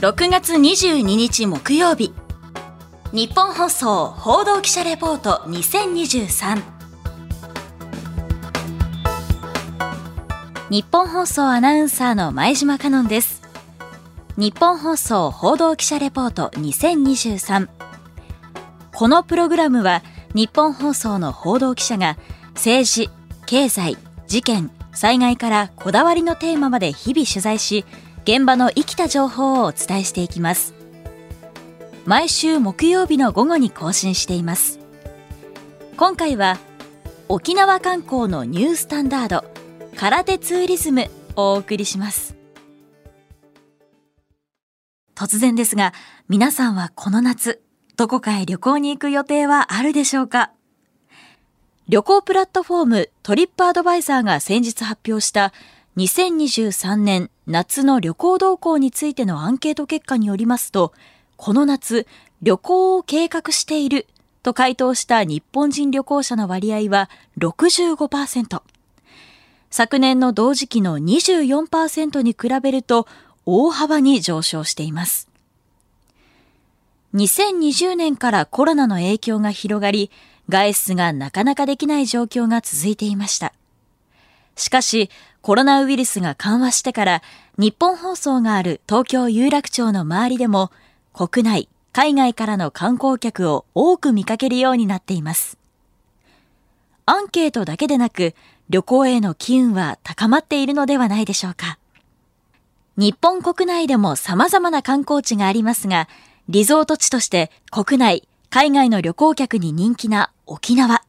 6月22日木曜日。日本放送報道記者レポート2023日本放送アナウンサーの前島香音です。日本放送報道記者レポート2023このプログラムは日本放送の報道記者が政治、経済、事件、災害からこだわりのテーマまで日々取材し現場の生きた情報をお伝えしていきます。毎週木曜日の午後に更新しています。今回は沖縄観光のニュースタンダード空手ツーリズムをお送りします。突然ですが皆さんはこの夏どこかへ旅行に行く予定はあるでしょうか？旅行プラットフォームトリップアドバイザーが先日発表した2023年夏の旅行動向についてのアンケート結果によりますと、この夏、旅行を計画していると回答した日本人旅行者の割合は65%。昨年の同時期の24%に比べると大幅に上昇しています。2020年からコロナの影響が広がり、外出がなかなかできない状況が続いていました。しかし、コロナウイルスが緩和してから日本放送がある東京有楽町の周りでも国内、海外からの観光客を多く見かけるようになっています。アンケートだけでなく旅行への機運は高まっているのではないでしょうか。日本国内でも様々な観光地がありますが、リゾート地として国内、海外の旅行客に人気な沖縄。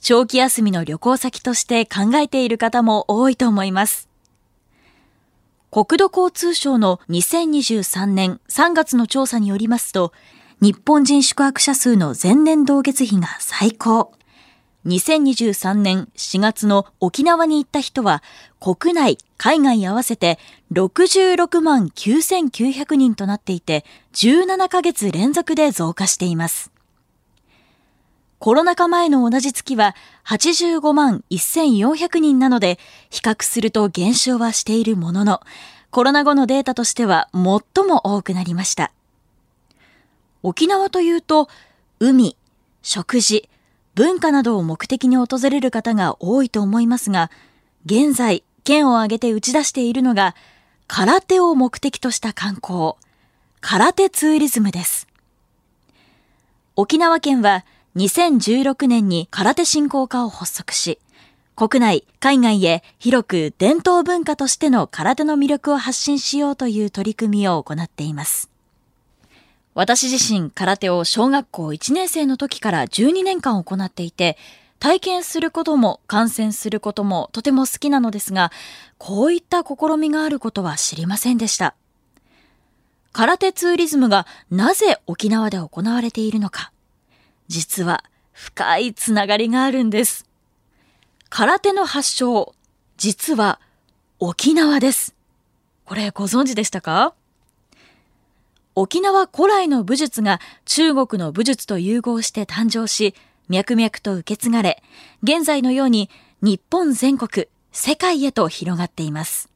長期休みの旅行先として考えている方も多いと思います。国土交通省の2023年3月の調査によりますと、日本人宿泊者数の前年同月比が最高。2023年4月の沖縄に行った人は国内、海外合わせて66万9900人となっていて17ヶ月連続で増加しています。コロナ禍前の同じ月は85万1400人なので、比較すると減少はしているものの、コロナ後のデータとしては最も多くなりました。沖縄というと、海、食事、文化などを目的に訪れる方が多いと思いますが、現在、県を挙げて打ち出しているのが、空手を目的とした観光、空手ツーリズムです。沖縄県は2016年に空手振興課を発足し、国内、海外へ広く伝統文化としての空手の魅力を発信しようという取り組みを行っています。私自身空手を小学校1年生の時から12年間行っていて、体験することも観戦することもとても好きなのですが、こういった試みがあることは知りませんでした。空手ツーリズムがなぜ沖縄で行われているのか。実は深いつながりがあるんです。空手の発祥、実は沖縄です。これご存知でしたか？沖縄古来の武術が中国の武術と融合して誕生し、脈々と受け継がれ、現在のように日本全国、世界へと広がっています。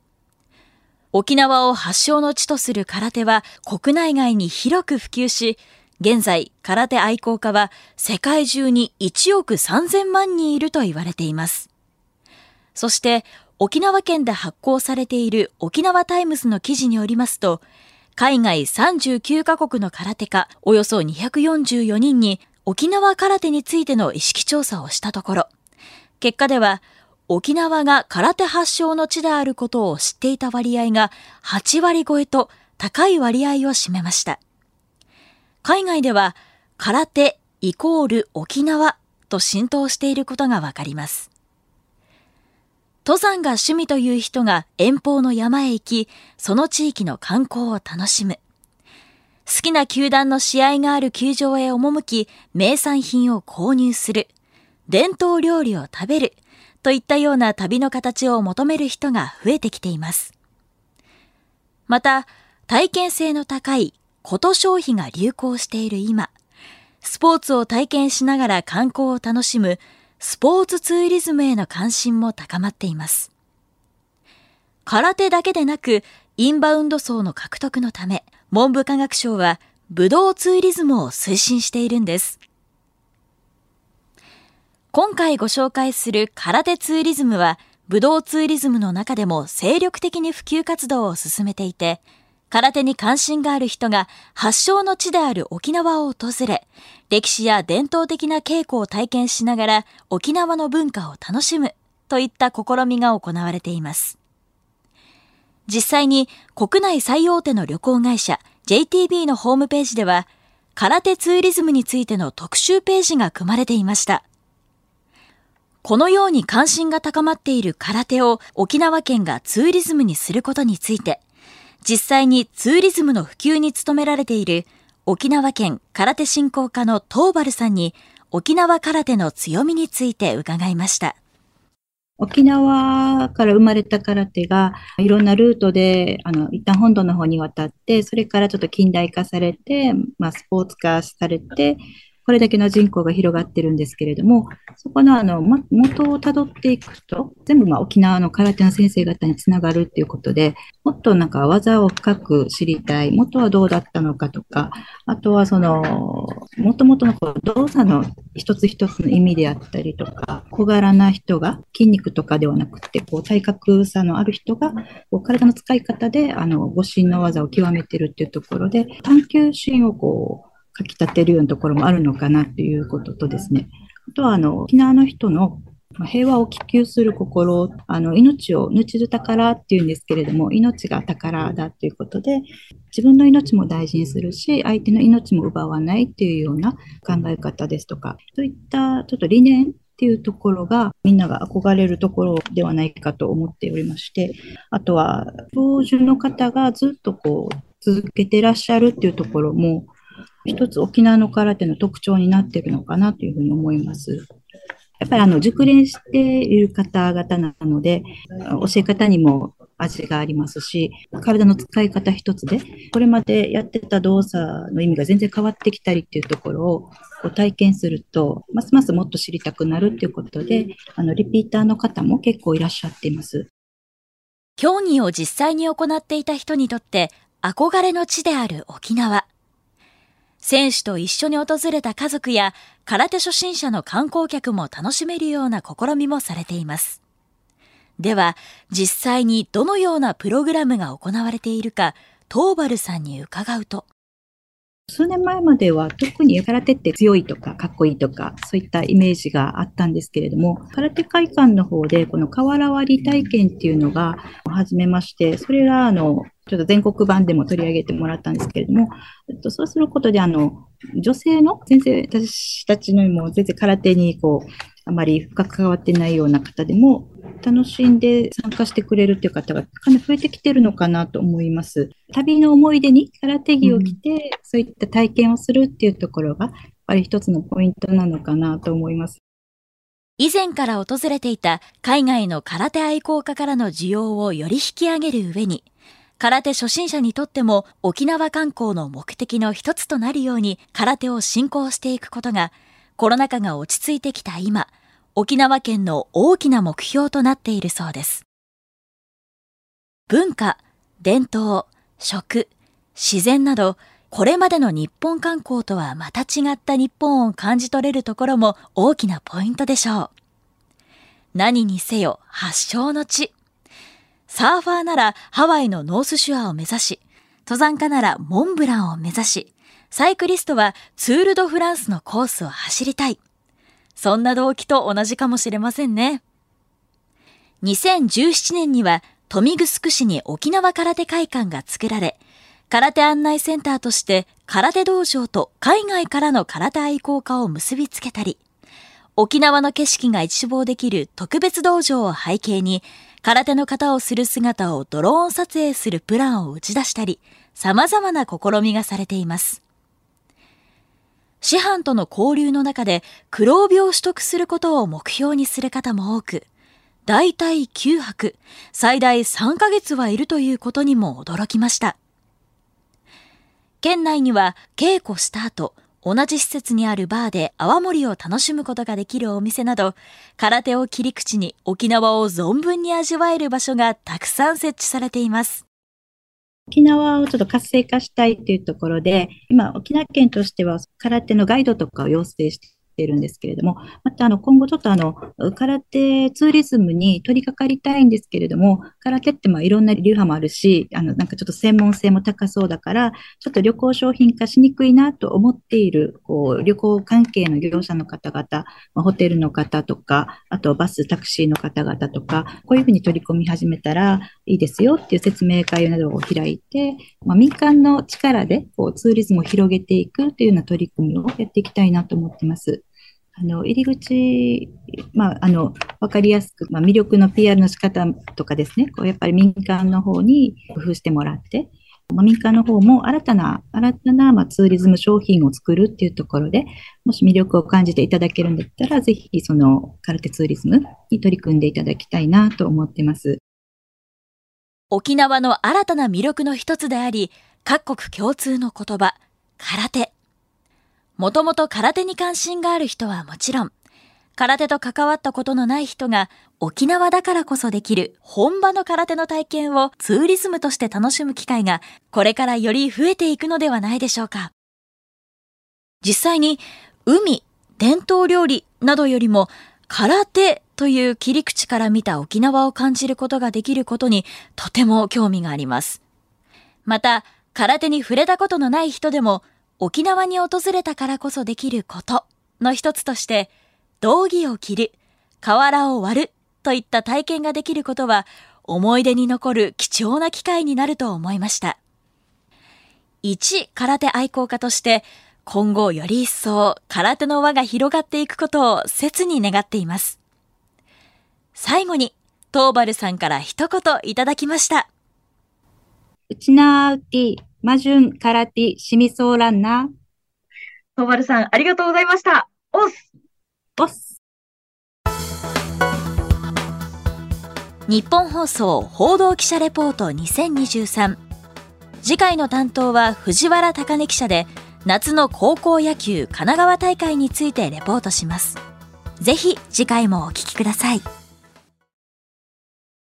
沖縄を発祥の地とする空手は国内外に広く普及し、現在、空手愛好家は世界中に1億3000万人いると言われています。そして、沖縄県で発行されている沖縄タイムズの記事によりますと、海外39カ国の空手家およそ244人に沖縄空手についての意識調査をしたところ、結果では沖縄が空手発祥の地であることを知っていた割合が8割超えと高い割合を占めました。海外では空手イコール沖縄と浸透していることがわかります。登山が趣味という人が遠方の山へ行き、その地域の観光を楽しむ。好きな球団の試合がある球場へ赴き、名産品を購入する。伝統料理を食べる。といったような旅の形を求める人が増えてきています。また、体験性の高いこと消費が流行している今、スポーツを体験しながら観光を楽しむスポーツツーリズムへの関心も高まっています。空手だけでなく、インバウンド層の獲得のため、文部科学省は武道ツーリズムを推進しているんです。今回ご紹介する空手ツーリズムは、武道ツーリズムの中でも精力的に普及活動を進めていて、空手に関心がある人が発祥の地である沖縄を訪れ、歴史や伝統的な稽古を体験しながら沖縄の文化を楽しむといった試みが行われています。実際に国内最大手の旅行会社 JTB のホームページでは、空手ツーリズムについての特集ページが組まれていました。このように関心が高まっている空手を沖縄県がツーリズムにすることについて、実際にツーリズムの普及に努められている沖縄県空手振興課の東原さんに沖縄空手の強みについて伺いました。沖縄から生まれた空手がいろんなルートで、あの、一旦本土の方に渡って、それからちょっと近代化されて、まあ、スポーツ化されて、これだけの人口が広がってるんですけれども、そこのあの、ま、元をたどっていくと、全部まあ沖縄の空手の先生方につながるっていうことで、もっとなんか技を深く知りたい、元はどうだったのかとか、あとはその、もともとのこう動作の一つ一つの意味であったりとか、小柄な人が筋肉とかではなくて、こう体格差のある人がこう体の使い方であの護身の技を極めてるっていうところで、探求心をこうかき立てるようなところもあるのかなということとですね、あとはあの沖縄の人の平和を希求する心、あの命を命ず宝っていうんですけれども、命が宝だということで、自分の命も大事にするし、相手の命も奪わないっていうような考え方ですとか、そういったちょっと理念っていうところがみんなが憧れるところではないかと思っておりまして、あとは教授の方がずっとこう続けてらっしゃるっていうところも、一つ沖縄の空手の特徴になっているのかなというふうに思います。やっぱりあの熟練している方々なので、教え方にも味がありますし、体の使い方一つで、これまでやってた動作の意味が全然変わってきたりっていうところをこう体験すると、ますますもっと知りたくなるっていうことで、あのリピーターの方も結構いらっしゃっています。競技を実際に行っていた人にとって憧れの地である沖縄。選手と一緒に訪れた家族や空手初心者の観光客も楽しめるような試みもされています。では、実際にどのようなプログラムが行われているか、東原さんに伺うと。数年前までは特に空手って強いとかかっこいいとかそういったイメージがあったんですけれども空手会館の方でこの瓦割り体験っていうのが始めましてそれがあのちょっと全国版でも取り上げてもらったんですけれども、えっと、そうすることで、あの、女性の、全然私たちのも全然空手にこう、あまり深く関わってないような方でも、楽しんで参加してくれるっていう方がかなり増えてきてるのかなと思います。旅の思い出に空手着を着て、うん、そういった体験をするっていうところが、やっぱり一つのポイントなのかなと思います。以前から訪れていた海外の空手愛好家からの需要をより引き上げる上に、空手初心者にとっても沖縄観光の目的の一つとなるように空手を振興していくことがコロナ禍が落ち着いてきた今、沖縄県の大きな目標となっているそうです。文化、伝統、食、自然など、これまでの日本観光とはまた違った日本を感じ取れるところも大きなポイントでしょう。何にせよ発祥の地。サーファーならハワイのノースシュアを目指し、登山家ならモンブランを目指し、サイクリストはツール・ド・フランスのコースを走りたい。そんな動機と同じかもしれませんね。2017年には豊見城市に沖縄空手会館が作られ、空手案内センターとして空手道場と海外からの空手愛好家を結びつけたり、沖縄の景色が一望できる特別道場を背景に空手の型をする姿をドローン撮影するプランを打ち出したり、様々な試みがされています。師範との交流の中で黒帯を取得することを目標にする方も多く、大体9泊、最大3ヶ月はいるということにも驚きました。県内には稽古した後、同じ施設にあるバーで泡盛を楽しむことができるお店など、空手を切り口に沖縄を存分に味わえる場所がたくさん設置されています。沖縄をちょっと活性化したいというところで、今、沖縄県としては空手のガイドとかを要請してているんですけれども、またあの今後ちょっとあの空手ツーリズムに取り掛かりたいんですけれども、空手ってまあいろんな流派もあるし、あのなんかちょっと専門性も高そうだから、ちょっと旅行商品化しにくいなと思っているこう旅行関係の業者の方々、まあ、ホテルの方とか、あとバス、タクシーの方々とか、こういうふうに取り込み始めたらいいですよっていう説明会などを開いて、まあ、民間の力でこうツーリズムを広げていくというような取り組みをやっていきたいなと思ってます。あの、入り口、まあ、あの、わかりやすく、まあ、魅力の PR の仕方とかですね、こう、やっぱり民間の方に工夫してもらって、まあ、民間の方も新たな、新たな、まあ、ツーリズム商品を作るっていうところで、もし魅力を感じていただけるんだったら、ぜひ、その、カルテツーリズムに取り組んでいただきたいなと思ってます。沖縄の新たな魅力の一つであり、各国共通の言葉、空手。もともと空手に関心がある人はもちろん、空手と関わったことのない人が沖縄だからこそできる本場の空手の体験をツーリズムとして楽しむ機会がこれからより増えていくのではないでしょうか。実際に海、伝統料理などよりも空手という切り口から見た沖縄を感じることができることにとても興味があります。また、空手に触れたことのない人でも沖縄に訪れたからこそできることの一つとして、道着を着る、瓦を割るといった体験ができることは、思い出に残る貴重な機会になると思いました。一空手愛好家として、今後より一層空手の輪が広がっていくことを切に願っています。最後に、トーバルさんから一言いただきました。うちなうてマジュン、カラティ、シミソーランナ。トーバルさん、ありがとうございました。おっおっ日本放送報道記者レポート2023次回の担当は藤原貴根記者で夏の高校野球神奈川大会についてレポートします。ぜひ次回もお聞きください